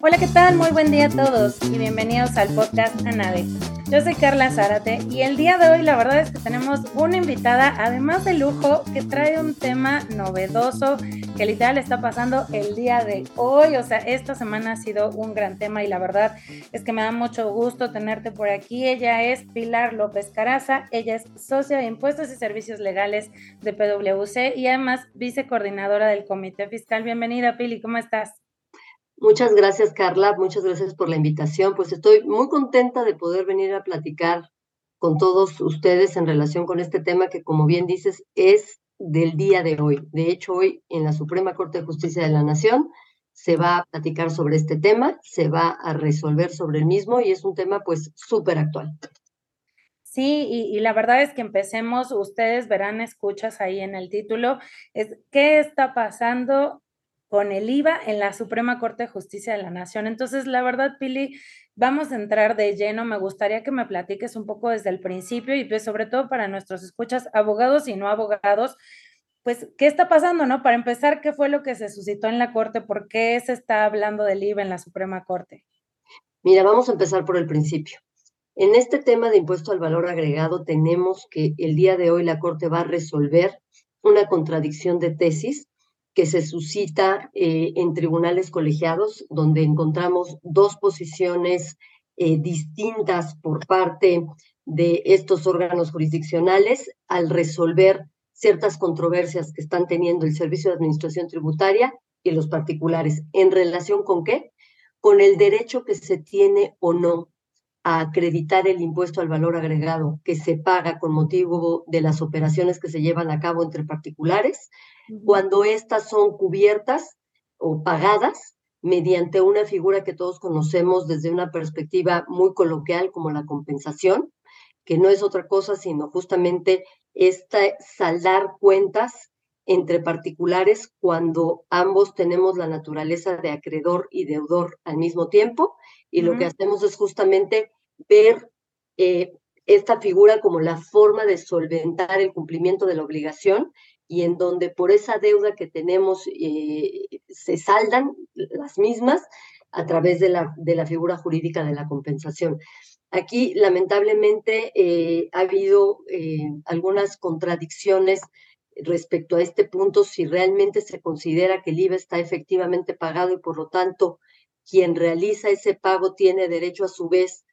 Hola, ¿qué tal? Muy buen día a todos y bienvenidos al podcast ANADE. Yo soy Carla Zárate y el día de hoy la verdad es que tenemos una invitada, además de lujo, que trae un tema novedoso que literal está pasando el día de hoy. O sea, esta semana ha sido un gran tema y la verdad es que me da mucho gusto tenerte por aquí. Ella es Pilar López Caraza, ella es socia de Impuestos y Servicios Legales de PwC y además vicecoordinadora del Comité Fiscal. Bienvenida, Pili, ¿cómo estás? Muchas gracias, Carla. Muchas gracias por la invitación. Pues estoy muy contenta de poder venir a platicar con todos ustedes en relación con este tema que, como bien dices, es del día de hoy. De hecho, hoy en la Suprema Corte de Justicia de la Nación se va a platicar sobre este tema, se va a resolver sobre el mismo y es un tema pues súper actual. Sí, y, y, la verdad es que empecemos, ustedes verán, escuchas ahí en el título, es qué está pasando con el IVA en la Suprema Corte de Justicia de la Nación. Entonces, la verdad, Pili, vamos a entrar de lleno. Me gustaría que me platiques un poco desde el principio y pues sobre todo para nuestros escuchas, abogados y no abogados, pues, ¿qué está pasando, no? Para empezar, ¿qué fue lo que se suscitó en la Corte? ¿Por qué se está hablando del IVA en la Suprema Corte? Mira, vamos a empezar por el principio. En este tema de impuesto al valor agregado, tenemos que el día de hoy la Corte va a resolver una contradicción de tesis que se suscita eh, en tribunales colegiados, donde encontramos dos posiciones eh, distintas por parte de estos órganos jurisdiccionales al resolver ciertas controversias que están teniendo el Servicio de Administración Tributaria y los particulares. ¿En relación con qué? Con el derecho que se tiene o no a acreditar el impuesto al valor agregado que se paga con motivo de las operaciones que se llevan a cabo entre particulares, cuando éstas son cubiertas o pagadas mediante una figura que todos conocemos desde una perspectiva muy coloquial como la compensación, que no es otra cosa sino justamente esta saldar cuentas entre particulares cuando ambos tenemos la naturaleza de acreedor y deudor al mismo tiempo y lo que hacemos es justamente ver eh, esta figura como la forma de solventar el cumplimiento de la obligación y en donde por esa deuda que tenemos eh, se saldan las mismas a través de la, de la figura jurídica de la compensación. Aquí, lamentablemente, eh, ha habido algunas contradicciones respecto a este punto, si realmente se considera que el IVA está efectivamente pagado y por lo tanto quien realiza ese pago tiene derecho a su vez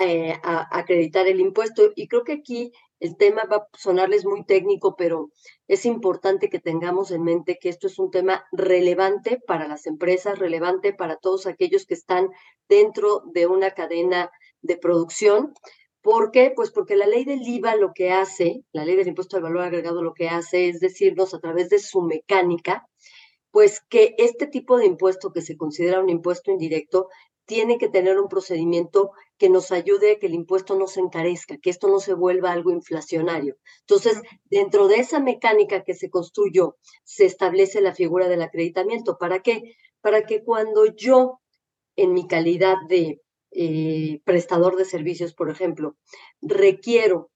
eh, a, acreditar el impuesto. Y creo que aquí el tema va a sonarles muy técnico, pero es importante que tengamos en mente que esto es un tema relevante para las empresas, relevante para todos aquellos que están dentro de una cadena de producción. ¿Por qué? Pues porque la ley del IVA lo que hace, la ley del impuesto al valor agregado lo que hace es decirnos a través de su mecánica, pues que este tipo de impuesto que se considera un impuesto indirecto tiene que tener un procedimiento que nos ayude a que el impuesto no se encarezca, que esto no se vuelva algo inflacionario. Entonces, dentro de esa mecánica que se construyó, se establece la figura del acreditamiento. ¿Para qué? Para que cuando yo, en mi calidad de eh, prestador de servicios, por ejemplo, requiero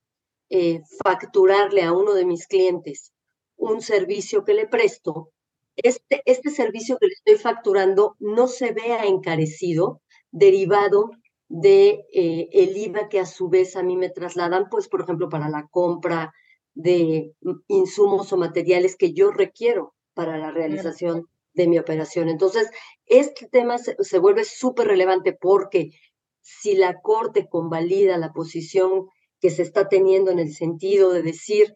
eh, facturarle a uno de mis clientes un servicio que le presto, este, este servicio que le estoy facturando no se vea encarecido derivado de eh, el IVA que a su vez a mí me trasladan, pues por ejemplo para la compra de insumos o materiales que yo requiero para la realización de mi operación. Entonces, este tema se, se vuelve súper relevante porque si la Corte convalida la posición que se está teniendo en el sentido de decir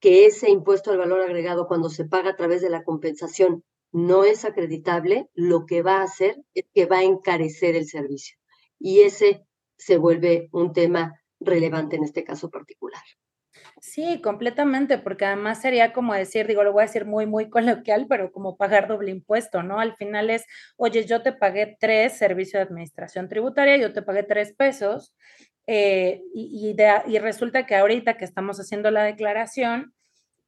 que ese impuesto al valor agregado cuando se paga a través de la compensación no es acreditable, lo que va a hacer es que va a encarecer el servicio. Y ese se vuelve un tema relevante en este caso particular. Sí, completamente, porque además sería como decir, digo, lo voy a decir muy, muy coloquial, pero como pagar doble impuesto, ¿no? Al final es, oye, yo te pagué tres servicios de administración tributaria, yo te pagué tres pesos, eh, y, resulta que ahorita que estamos haciendo la declaración,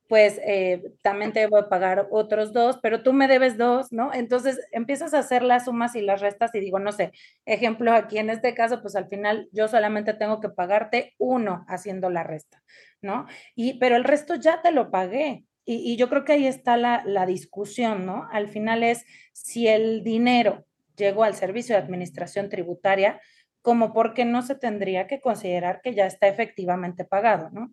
pues eh, también te voy a pagar otros dos, pero tú me debes dos, ¿no? Entonces empiezas a hacer las sumas y las restas y digo, no sé, ejemplo aquí en este caso, pues al final yo solamente tengo que pagarte uno haciendo la resta, ¿no? Y, pero el resto ya te lo pagué. Y, yo creo que ahí está la, la discusión, ¿no? Al final es si el dinero llegó al servicio de administración tributaria, como porque no se tendría que considerar que ya está efectivamente pagado, ¿no?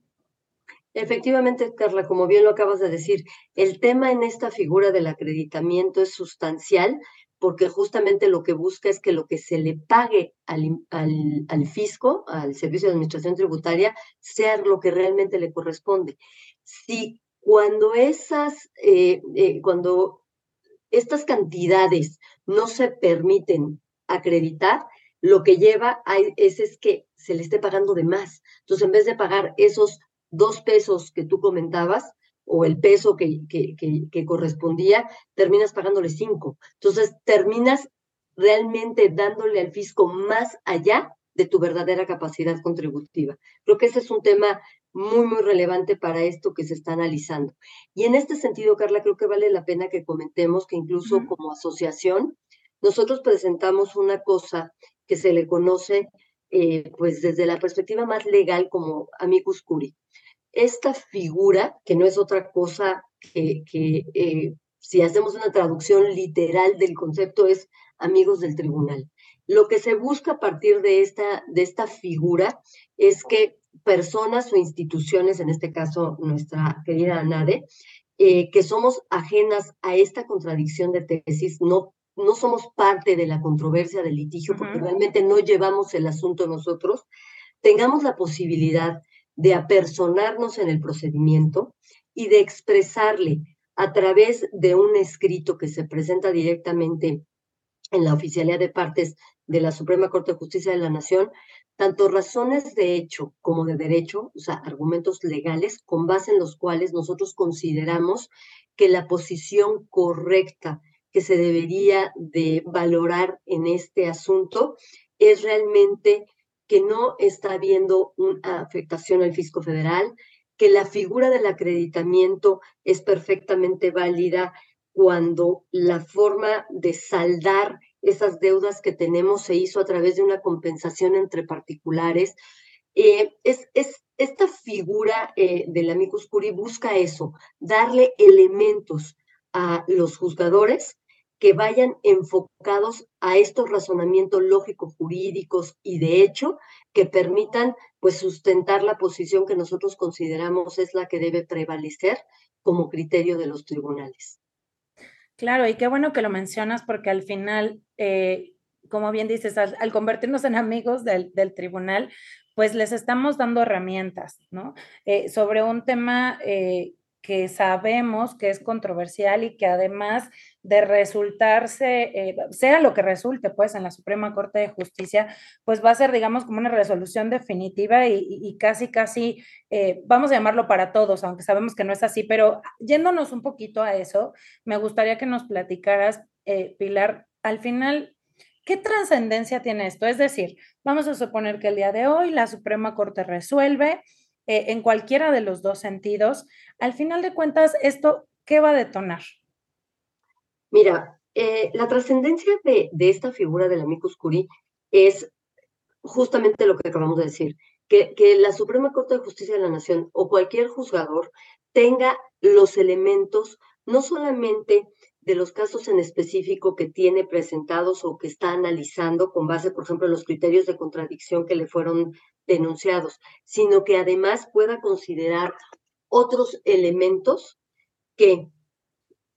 Efectivamente, Carla, como bien lo acabas de decir, el tema en esta figura del acreditamiento es sustancial porque justamente lo que busca es que lo que se le pague al, al, fisco, al Servicio de Administración Tributaria, sea lo que realmente le corresponde. Si cuando esas, eh, eh, cuando estas cantidades no se permiten acreditar, lo que lleva a, es, es que se le esté pagando de más. Entonces, en vez de pagar esos dos pesos que tú comentabas, o el peso que, que, que, correspondía, terminas pagándole cinco. Entonces, terminas realmente dándole al fisco más allá de tu verdadera capacidad contributiva. Creo que ese es un tema muy, muy relevante para esto que se está analizando. Y en este sentido, Carla, creo que vale la pena que comentemos que incluso como asociación, nosotros presentamos una cosa que se le conoce eh, pues desde la perspectiva más legal como amicus curi. Esta figura, que no es otra cosa que, eh, si hacemos una traducción literal del concepto, es amigos del tribunal. Lo que se busca a partir de esta, de esta figura es que personas o instituciones, en este caso nuestra querida ANADE, eh, que somos ajenas a esta contradicción de tesis, no no somos parte de la controversia del litigio porque realmente no llevamos el asunto nosotros, tengamos la posibilidad de apersonarnos en el procedimiento y de expresarle a través de un escrito que se presenta directamente en la oficialidad de partes de la Suprema Corte de Justicia de la Nación, tanto razones de hecho como de derecho, o sea, argumentos legales con base en los cuales nosotros consideramos que la posición correcta que se debería de valorar en este asunto es realmente que no está habiendo una afectación al fisco federal, que la figura del acreditamiento es perfectamente válida cuando la forma de saldar esas deudas que tenemos se hizo a través de una compensación entre particulares. Eh, es, es, esta figura eh, del amicus curi busca eso, darle elementos a los juzgadores que vayan enfocados a estos razonamientos lógicos, jurídicos y de hecho que permitan pues sustentar la posición que nosotros consideramos es la que debe prevalecer como criterio de los tribunales. Claro, y qué bueno que lo mencionas porque al final, eh, como bien dices, al, convertirnos en amigos del, tribunal, pues les estamos dando herramientas, ¿no? Eh, sobre un tema eh, que sabemos que es controversial y que además de resultarse, eh, sea lo que resulte, pues, en la Suprema Corte de Justicia, pues va a ser, digamos, como una resolución definitiva y, casi, casi, eh, vamos a llamarlo para todos, aunque sabemos que no es así, pero yéndonos un poquito a eso, me gustaría que nos platicaras, eh, Pilar, al final, ¿qué trascendencia tiene esto? Es decir, vamos a suponer que el día de hoy la Suprema Corte resuelve eh, en cualquiera de los dos sentidos, al final de cuentas, ¿esto qué va a detonar? Mira, eh, la trascendencia de, esta figura del amicus curi es justamente lo que acabamos de decir, que, que la Suprema Corte de Justicia de la Nación o cualquier juzgador tenga los elementos no solamente de los casos en específico que tiene presentados o que está analizando con base, por ejemplo, en los criterios de contradicción que le fueron denunciados, sino que además pueda considerar otros elementos que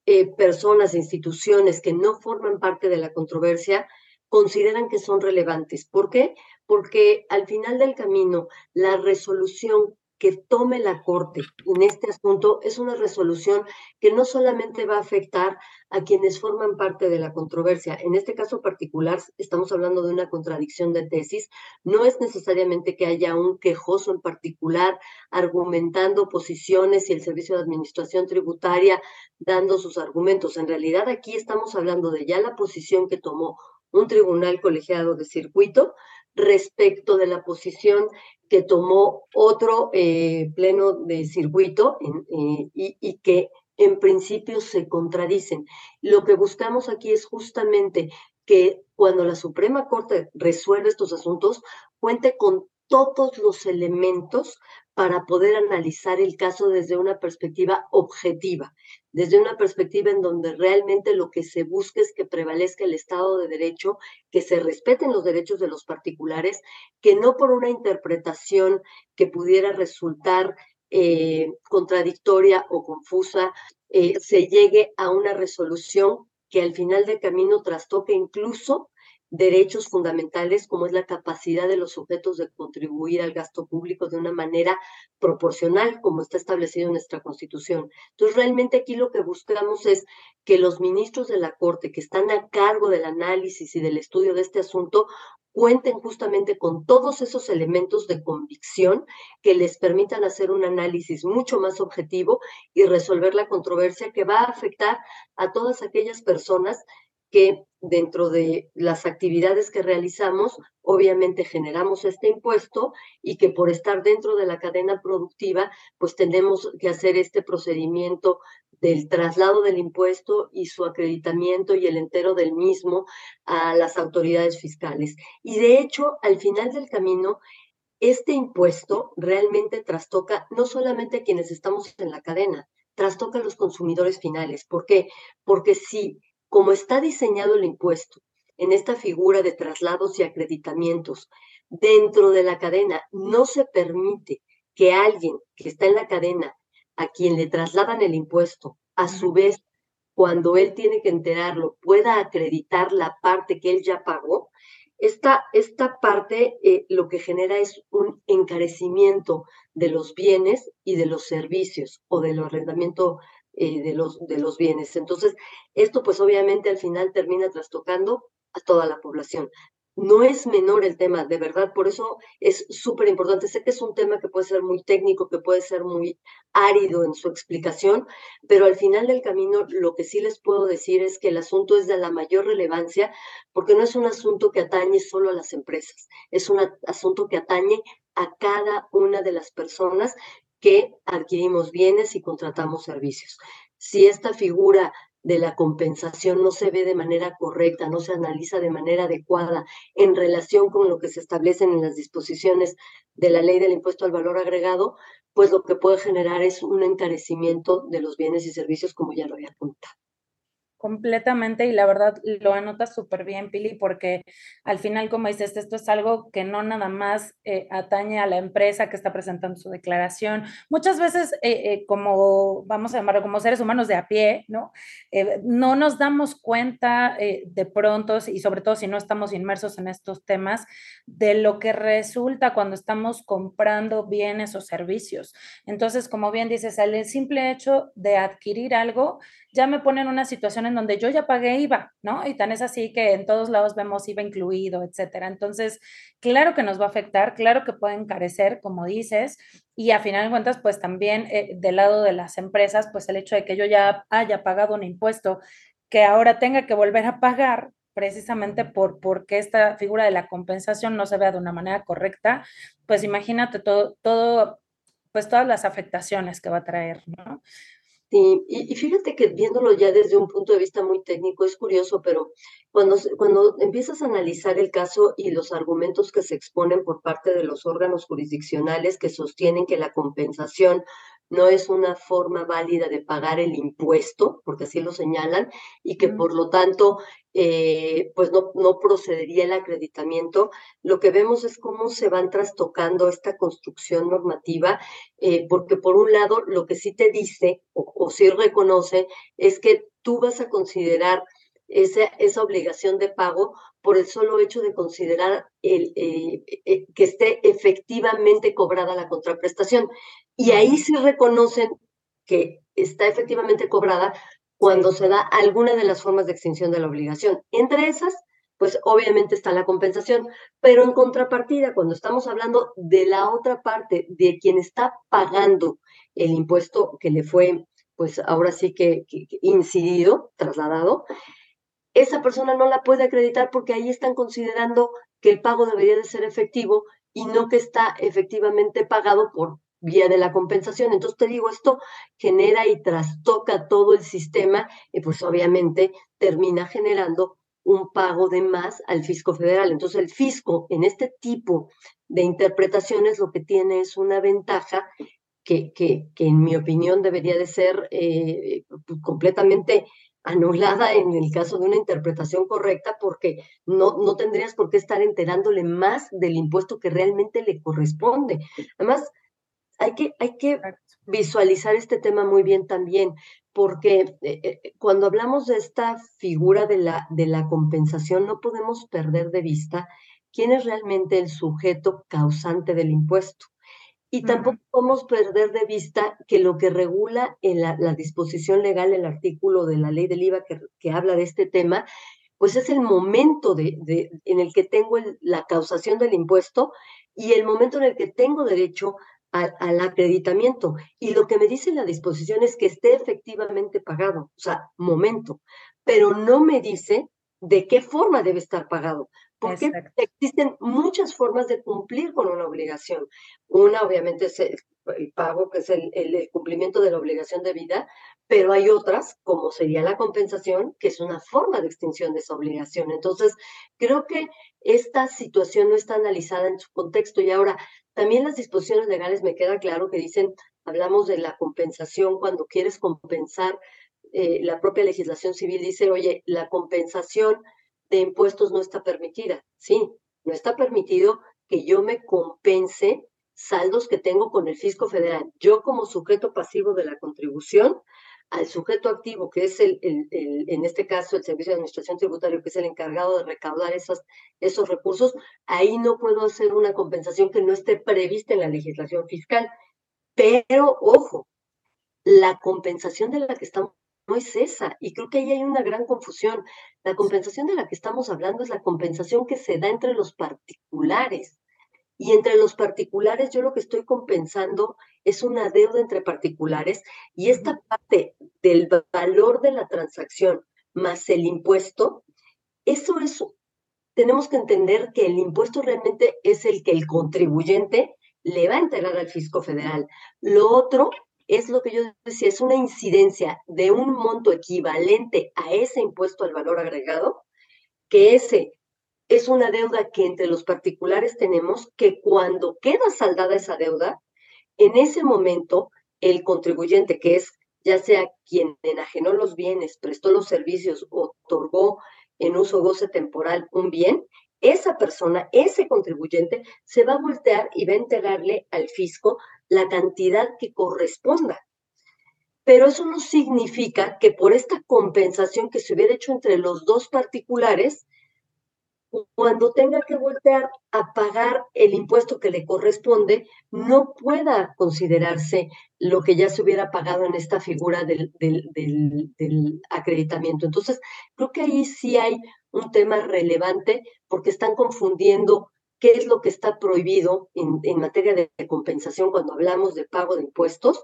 eh, personas e instituciones que no forman parte de la controversia consideran que son relevantes. ¿Por qué? Porque al final del camino, la resolución que tome la Corte en este asunto es una resolución que no solamente va a afectar a quienes forman parte de la controversia. En este caso particular, estamos hablando de una contradicción de tesis. No es necesariamente que haya un quejoso en particular argumentando posiciones y el Servicio de Administración Tributaria dando sus argumentos. En realidad aquí estamos hablando de ya la posición que tomó un tribunal colegiado de circuito respecto de la posición que tomó otro eh, pleno de circuito y, y que en principio se contradicen. Lo que buscamos aquí es justamente que cuando la Suprema Corte resuelve estos asuntos, cuente con todos los elementos para poder analizar el caso desde una perspectiva objetiva, desde una perspectiva en donde realmente lo que se busca es que prevalezca el Estado de Derecho, que se respeten los derechos de los particulares, que no por una interpretación que pudiera resultar eh, contradictoria o confusa eh, se llegue a una resolución que al final del camino trastoque incluso derechos fundamentales como es la capacidad de los sujetos de contribuir al gasto público de una manera proporcional, como está establecido en nuestra Constitución. Entonces, realmente aquí lo que buscamos es que los ministros de la Corte que están a cargo del análisis y del estudio de este asunto cuenten justamente con todos esos elementos de convicción que les permitan hacer un análisis mucho más objetivo y resolver la controversia que va a afectar a todas aquellas personas que dentro de las actividades que realizamos, obviamente generamos este impuesto y que por estar dentro de la cadena productiva, pues tenemos que hacer este procedimiento del traslado del impuesto y su acreditamiento y el entero del mismo a las autoridades fiscales. Y de hecho, al final del camino, este impuesto realmente trastoca no solamente a quienes estamos en la cadena, trastoca a los consumidores finales. ¿Por qué? Porque si como está diseñado el impuesto en esta figura de traslados y acreditamientos dentro de la cadena, no se permite que alguien que está en la cadena a quien le trasladan el impuesto, a su vez, cuando él tiene que enterarlo, pueda acreditar la parte que él ya pagó, esta, esta parte eh, lo que genera es un encarecimiento de los bienes y de los servicios o del arrendamiento eh, de, los, de los bienes. Entonces, esto pues obviamente al final termina trastocando a toda la población. No es menor el tema, de verdad, por eso es súper importante. Sé que es un tema que puede ser muy técnico, que puede ser muy árido en su explicación, pero al final del camino lo que sí les puedo decir es que el asunto es de la mayor relevancia porque no es un asunto que atañe solo a las empresas, es un asunto que atañe a cada una de las personas que adquirimos bienes y contratamos servicios. Si esta figura de la compensación no se ve de manera correcta, no se analiza de manera adecuada en relación con lo que se establecen en las disposiciones de la ley del impuesto al valor agregado, pues lo que puede generar es un encarecimiento de los bienes y servicios, como ya lo había apuntado. Completamente, y la verdad lo anota súper bien, Pili, porque al final, como dices, esto es algo que no nada más eh, atañe a la empresa que está presentando su declaración. Muchas veces, eh, eh, como vamos a llamarlo, como seres humanos de a pie, ¿no? no nos damos cuenta de pronto, y sobre todo si no estamos inmersos en estos temas, de lo que resulta cuando estamos comprando bienes o servicios. Entonces, como bien dices, el simple hecho de adquirir algo ya me pone en una situación en donde yo ya pagué IVA, ¿no? Y tan es así que en todos lados vemos IVA incluido, etcétera. Entonces, claro que nos va a afectar, claro que puede encarecer, como dices, y a final de cuentas, pues también eh, del lado de las empresas, pues el hecho de que yo ya haya pagado un impuesto que ahora tenga que volver a pagar, precisamente por porque esta figura de la compensación no se vea de una manera correcta, pues imagínate todo, todo, pues todas las afectaciones que va a traer, ¿no? Sí, y, fíjate que viéndolo ya desde un punto de vista muy técnico es curioso, pero cuando, cuando empiezas a analizar el caso y los argumentos que se exponen por parte de los órganos jurisdiccionales que sostienen que la compensación no es una forma válida de pagar el impuesto, porque así lo señalan, y que por lo tanto, eh, pues no, no procedería el acreditamiento. Lo que vemos es cómo se van trastocando esta construcción normativa, eh, porque por un lado, lo que sí te dice o, o sí reconoce es que tú vas a considerar esa, esa obligación de pago por el solo hecho de considerar el, eh, eh, que esté efectivamente cobrada la contraprestación. Y ahí sí reconocen que está efectivamente cobrada cuando se da alguna de las formas de extinción de la obligación. Entre esas, pues obviamente está la compensación, pero en contrapartida, cuando estamos hablando de la otra parte, de quien está pagando el impuesto que le fue, pues ahora sí que incidido, trasladado, esa persona no la puede acreditar porque ahí están considerando que el pago debería de ser efectivo y no que está efectivamente pagado por vía de la compensación. Entonces te digo, esto genera y trastoca todo el sistema y pues obviamente termina generando un pago de más al fisco federal. Entonces el fisco en este tipo de interpretaciones lo que tiene es una ventaja que, que, que en mi opinión debería de ser eh, pues, completamente anulada en el caso de una interpretación correcta porque no, no tendrías por qué estar enterándole más del impuesto que realmente le corresponde. Además, hay que, hay que visualizar este tema muy bien también, porque eh, eh, cuando hablamos de esta figura de la, de la compensación, no podemos perder de vista quién es realmente el sujeto causante del impuesto. Y tampoco podemos perder de vista que lo que regula en la, disposición legal, el artículo de la ley del IVA que, habla de este tema, pues es el momento de, en el que tengo la causación del impuesto y el momento en el que tengo derecho al acreditamiento. Y lo que me dice la disposición es que esté efectivamente pagado, o sea, momento, pero no me dice de qué forma debe estar pagado, porque existen muchas formas de cumplir con una obligación. Una, obviamente, es el, pago, que es el, el, cumplimiento de la obligación de vida, pero hay otras, como sería la compensación, que es una forma de extinción de esa obligación. Entonces, creo que esta situación no está analizada en su contexto. Y ahora, también las disposiciones legales me queda claro que dicen, hablamos de la compensación cuando quieres compensar, eh, la propia legislación civil dice, oye, la compensación de impuestos no está permitida. Sí, no está permitido que yo me compense saldos que tengo con el fisco federal. Yo como sujeto pasivo de la contribución al sujeto activo, que es el, en este caso el Servicio de Administración Tributaria, que es el encargado de recaudar esas, esos recursos, ahí no puedo hacer una compensación que no esté prevista en la legislación fiscal. Pero, ojo, la compensación de la que estamos no es esa. Y creo que ahí hay una gran confusión. La compensación de la que estamos hablando es la compensación que se da entre los particulares. Y entre los particulares, yo lo que estoy compensando es una deuda entre particulares y esta parte del valor de la transacción más el impuesto, eso es, tenemos que entender que el impuesto realmente es el que el contribuyente le va a entregar al fisco federal. Lo otro es lo que yo decía, es una incidencia de un monto equivalente a ese impuesto al valor agregado, que ese es una deuda que entre los particulares tenemos que cuando queda saldada esa deuda, en ese momento el contribuyente, que es ya sea quien enajenó los bienes, prestó los servicios, otorgó en uso goce temporal un bien, esa persona, ese contribuyente, se va a voltear y va a entregarle al fisco la cantidad que corresponda. Pero eso no significa que por esta compensación que se hubiera hecho entre los dos particulares, cuando tenga que voltear a pagar el impuesto que le corresponde, no pueda considerarse lo que ya se hubiera pagado en esta figura del, acreditamiento. Entonces, creo que ahí sí hay un tema relevante porque están confundiendo qué es lo que está prohibido en, en materia de compensación cuando hablamos de pago de impuestos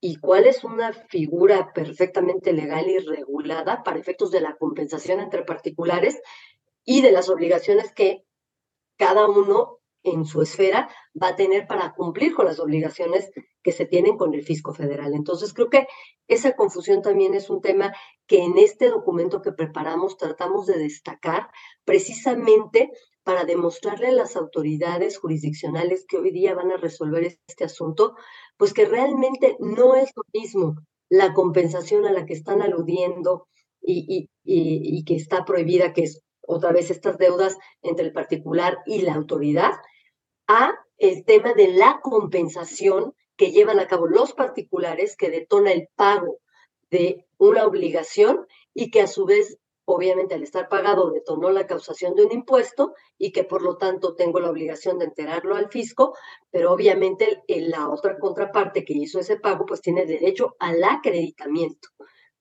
y cuál es una figura perfectamente legal y regulada para efectos de la compensación entre particulares y de las obligaciones que cada uno en su esfera va a tener para cumplir con las obligaciones que se tienen con el fisco federal. Entonces, creo que esa confusión también es un tema que en este documento que preparamos tratamos de destacar precisamente para demostrarle a las autoridades jurisdiccionales que hoy día van a resolver este asunto, pues que realmente no es lo mismo la compensación a la que están aludiendo y, que está prohibida, que es otra vez estas deudas entre el particular y la autoridad, a el tema de la compensación que llevan a cabo los particulares que detona el pago de una obligación y que a su vez, obviamente al estar pagado, detonó la causación de un impuesto y que por lo tanto tengo la obligación de enterarlo al fisco, pero obviamente la otra contraparte que hizo ese pago pues tiene derecho al acreditamiento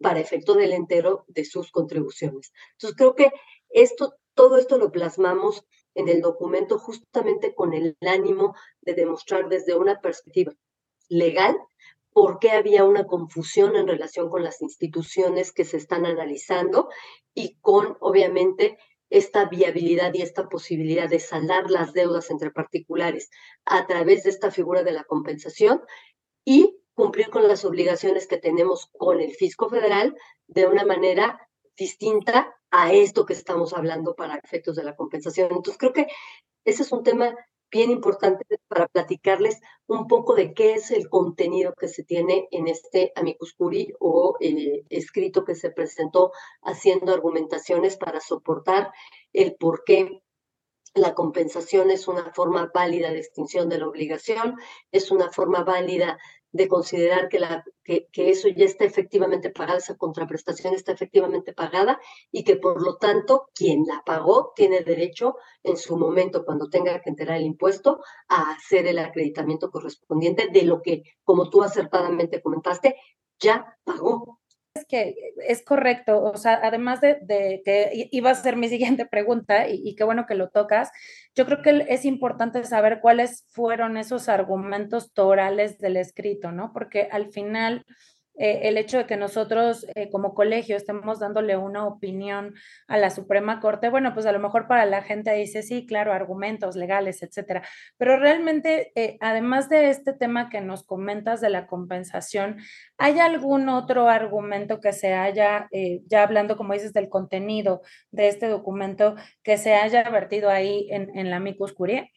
para efecto del entero de sus contribuciones. Entonces creo que esto, todo esto lo plasmamos en el documento justamente con el ánimo de demostrar desde una perspectiva legal por qué había una confusión en relación con las instituciones que se están analizando y con, obviamente, esta viabilidad y esta posibilidad de saldar las deudas entre particulares a través de esta figura de la compensación y cumplir con las obligaciones que tenemos con el fisco federal de una manera distinta a esto que estamos hablando para efectos de la compensación. Entonces, creo que ese es un tema bien importante para platicarles un poco de qué es el contenido que se tiene en este amicus curiae o el escrito que se presentó haciendo argumentaciones para soportar el por qué la compensación es una forma válida de extinción de la obligación, es una forma válida de considerar que, la, que, eso ya está efectivamente pagada, esa contraprestación está efectivamente pagada y que por lo tanto quien la pagó tiene derecho en su momento, cuando tenga que enterar el impuesto, a hacer el acreditamiento correspondiente de lo que, como tú acertadamente comentaste, ya pagó que es correcto, o sea, además de, que iba a ser mi siguiente pregunta y, y, qué bueno que lo tocas, yo creo que es importante saber cuáles fueron esos argumentos torales del escrito, ¿no? Porque al final eh, el hecho de que nosotros eh, como colegio estemos dándole una opinión a la Suprema Corte, bueno, pues a lo mejor para la gente dice, sí, claro, argumentos legales, etcétera. Pero realmente, eh, además de este tema que nos comentas de la compensación, ¿hay algún otro argumento que se haya, ya hablando, como dices, del contenido de este documento, que se haya vertido ahí en, en la micus curiae?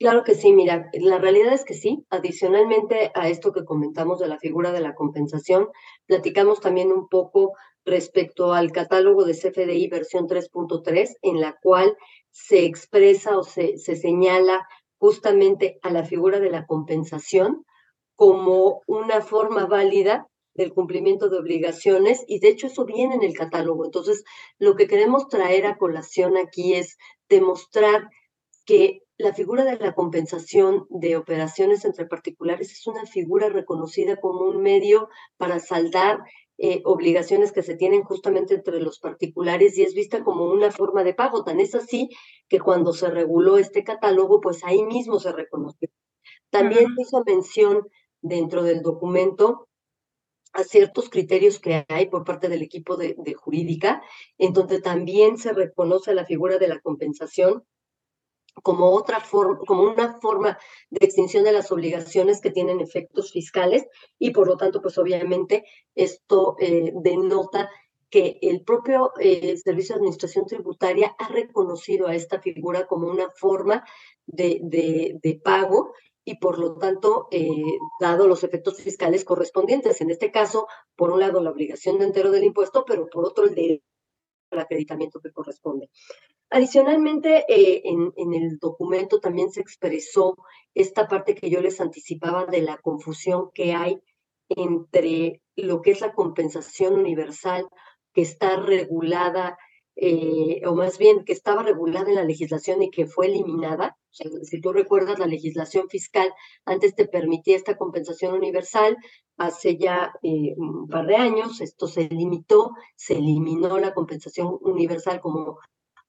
Claro que sí, mira, la realidad es que sí. Adicionalmente a esto que comentamos de la figura de la compensación, platicamos también un poco respecto al catálogo de CFDI versión 3.3, en la cual se expresa o se, se señala justamente a la figura de la compensación como una forma válida del cumplimiento de obligaciones y de hecho eso viene en el catálogo. Entonces, lo que queremos traer a colación aquí es demostrar que la figura de la compensación de operaciones entre particulares es una figura reconocida como un medio para saldar eh, obligaciones que se tienen justamente entre los particulares y es vista como una forma de pago. Tan es así que cuando se reguló este catálogo, pues ahí mismo se reconoció. También hizo mención dentro del documento a ciertos criterios que hay por parte del equipo de, de jurídica, en donde también se reconoce la figura de la compensación como otra forma, como una forma de extinción de las obligaciones que tienen efectos fiscales y por lo tanto, pues obviamente esto eh, denota que el propio eh, Servicio de Administración Tributaria ha reconocido a esta figura como una forma de, de, pago y por lo tanto, eh, dado los efectos fiscales correspondientes, en este caso, por un lado la obligación de entero del impuesto, pero por otro el derecho al acreditamiento que corresponde. Adicionalmente, eh, en, el documento también se expresó esta parte que yo les anticipaba de la confusión que hay entre lo que es la compensación universal que está regulada, eh, o más bien que estaba regulada en la legislación y que fue eliminada. si tú recuerdas, la legislación fiscal antes te permitía esta compensación universal, hace ya eh, un par de años esto se limitó, se eliminó la compensación universal como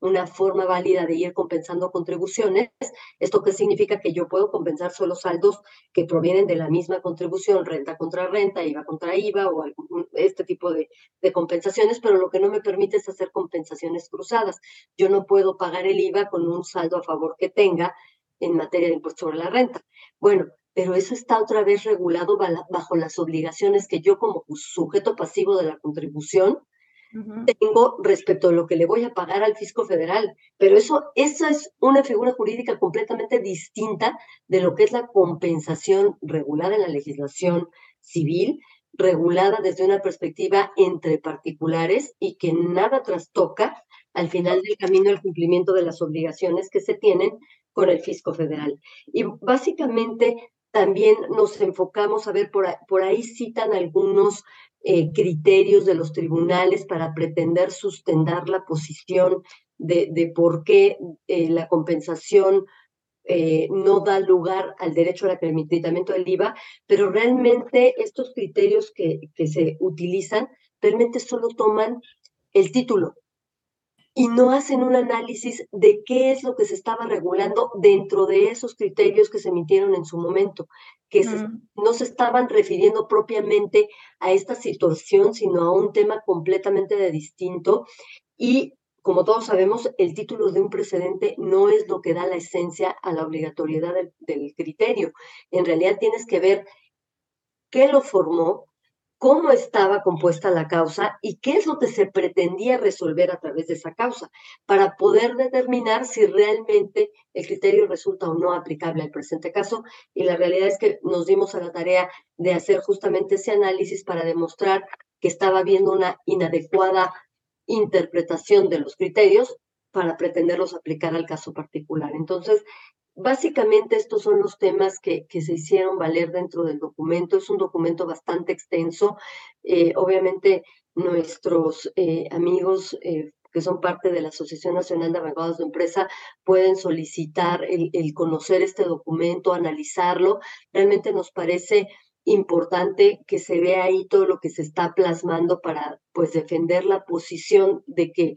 una forma válida de ir compensando contribuciones. ¿Esto qué significa? Que yo puedo compensar solo saldos que provienen de la misma contribución, renta contra renta, IVA contra IVA o este tipo de, de compensaciones, pero lo que no me permite es hacer compensaciones cruzadas. Yo no puedo pagar el IVA con un saldo a favor que tenga en materia de impuesto sobre la renta. Bueno, pero eso está otra vez regulado bajo las obligaciones que yo como sujeto pasivo de la contribución tengo respecto a lo que le voy a pagar al fisco federal. Pero eso, esa es una figura jurídica completamente distinta de lo que es la compensación regulada en la legislación civil, regulada desde una perspectiva entre particulares y que nada trastoca al final del camino el cumplimiento de las obligaciones que se tienen con el fisco federal. Y básicamente también nos enfocamos a ver, por, por ahí citan algunos eh, criterios de los tribunales para pretender sustentar la posición de, por qué eh, la compensación eh, no da lugar al derecho al acreditamiento del IVA, pero realmente estos criterios que, que se utilizan realmente solo toman el título, y no hacen un análisis de qué es lo que se estaba regulando dentro de esos criterios que se emitieron en su momento, que no se estaban refiriendo propiamente a esta situación, sino a un tema completamente de distinto. Y como todos sabemos, el título de un precedente no es lo que da la esencia a la obligatoriedad del, criterio. En realidad tienes que ver qué lo formó, cómo estaba compuesta la causa y qué es lo que se pretendía resolver a través de esa causa, para poder determinar si realmente el criterio resulta o no aplicable al presente caso. Y la realidad es que nos dimos a la tarea de hacer justamente ese análisis para demostrar que estaba habiendo una inadecuada interpretación de los criterios para pretenderlos aplicar al caso particular. Entonces, básicamente estos son los temas que, se hicieron valer dentro del documento. Es un documento bastante extenso. Eh, obviamente, nuestros eh, amigos eh, que son parte de la Asociación Nacional de Abogados de Empresa pueden solicitar el, el conocer este documento, analizarlo. Realmente nos parece importante que se vea ahí todo lo que se está plasmando para pues defender la posición de que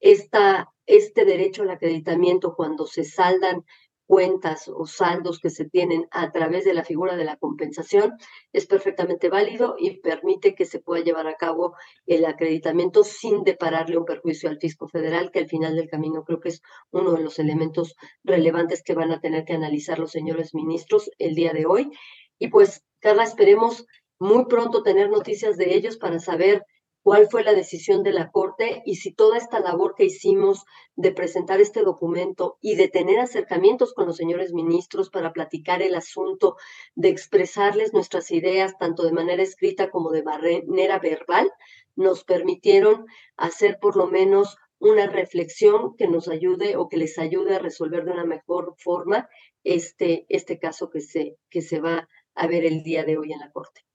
esta, este derecho al acreditamiento cuando se saldan cuentas o saldos que se tienen a través de la figura de la compensación es perfectamente válido y permite que se pueda llevar a cabo el acreditamiento sin depararle un perjuicio al fisco federal, que al final del camino creo que es uno de los elementos relevantes que van a tener que analizar los señores ministros el día de hoy. Y pues Carla, esperemos muy pronto tener noticias de ellos para saber cuál fue la decisión de la Corte y si toda esta labor que hicimos de presentar este documento y de tener acercamientos con los señores ministros para platicar el asunto, de expresarles nuestras ideas tanto de manera escrita como de manera verbal, nos permitieron hacer por lo menos una reflexión que nos ayude o que les ayude a resolver de una mejor forma este, este caso que se, que se va a ver el día de hoy en la Corte.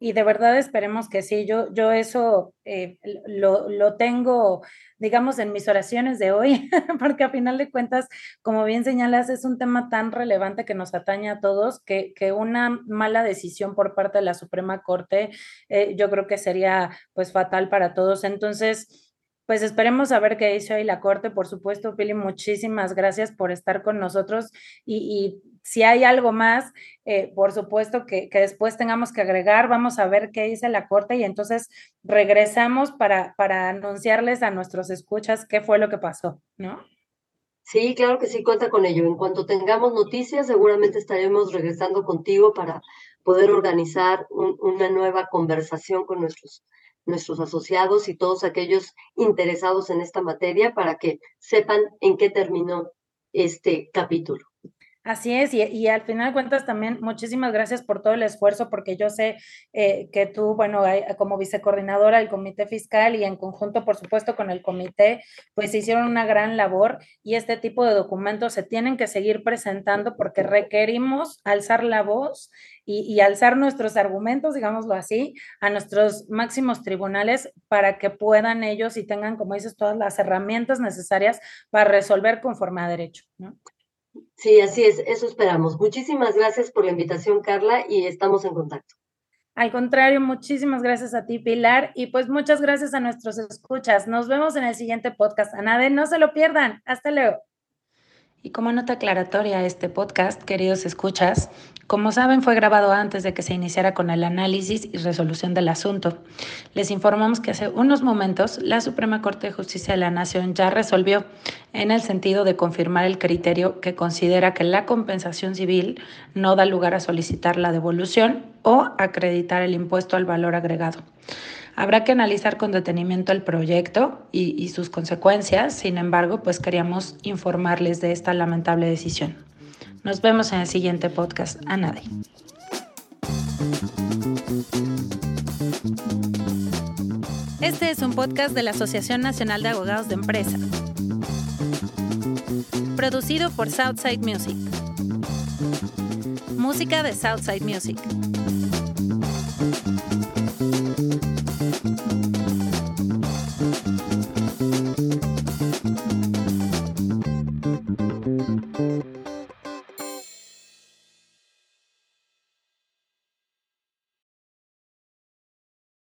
Y de verdad esperemos que sí, yo, yo eso eh, lo, lo, tengo, digamos, en mis oraciones de hoy, porque a final de cuentas, como bien señalas, es un tema tan relevante que nos atañe a todos, que, que una mala decisión por parte de la Suprema Corte, eh, yo creo que sería pues fatal para todos. Entonces, pues esperemos a ver qué dice hoy la Corte. Por supuesto, Pili, muchísimas gracias por estar con nosotros. Y, si hay algo más, eh, por supuesto que, después tengamos que agregar, vamos a ver qué dice la Corte y entonces regresamos para, para anunciarles a nuestros escuchas qué fue lo que pasó, ¿no? Sí, claro que sí, cuenta con ello. En cuanto tengamos noticias, seguramente estaremos regresando contigo para poder organizar una nueva conversación con nuestros nuestros asociados y todos aquellos interesados en esta materia para que sepan en qué terminó este capítulo. Así es, y, al final cuentas también muchísimas gracias por todo el esfuerzo, porque yo sé eh, que tú, bueno, como vicecoordinadora del Comité Fiscal y en conjunto, por supuesto, con el comité, pues hicieron una gran labor y este tipo de documentos se tienen que seguir presentando porque requerimos alzar la voz y, alzar nuestros argumentos, digámoslo así, a nuestros máximos tribunales para que puedan ellos y tengan, como dices, todas las herramientas necesarias para resolver conforme a derecho, ¿no? Sí, así es, eso esperamos. Muchísimas gracias por la invitación, Carla, y estamos en contacto. Al contrario, muchísimas gracias a ti, Pilar, y pues muchas gracias a nuestros escuchas. Nos vemos en el siguiente podcast. A nadie, no se lo pierdan. Hasta luego. Y como nota aclaratoria a este podcast, queridos escuchas, como saben fue grabado antes de que se iniciara con el análisis y resolución del asunto. Les informamos que hace unos momentos la Suprema Corte de Justicia de la Nación ya resolvió en el sentido de confirmar el criterio que considera que la compensación civil no da lugar a solicitar la devolución o acreditar el impuesto al valor agregado. Habrá que analizar con detenimiento el proyecto y, sus consecuencias, sin embargo, pues queríamos informarles de esta lamentable decisión. Nos vemos en el siguiente podcast. A nadie. Este es un podcast de la Asociación Nacional de Abogados de Empresa. Producido por Southside Music. Música de Southside Music.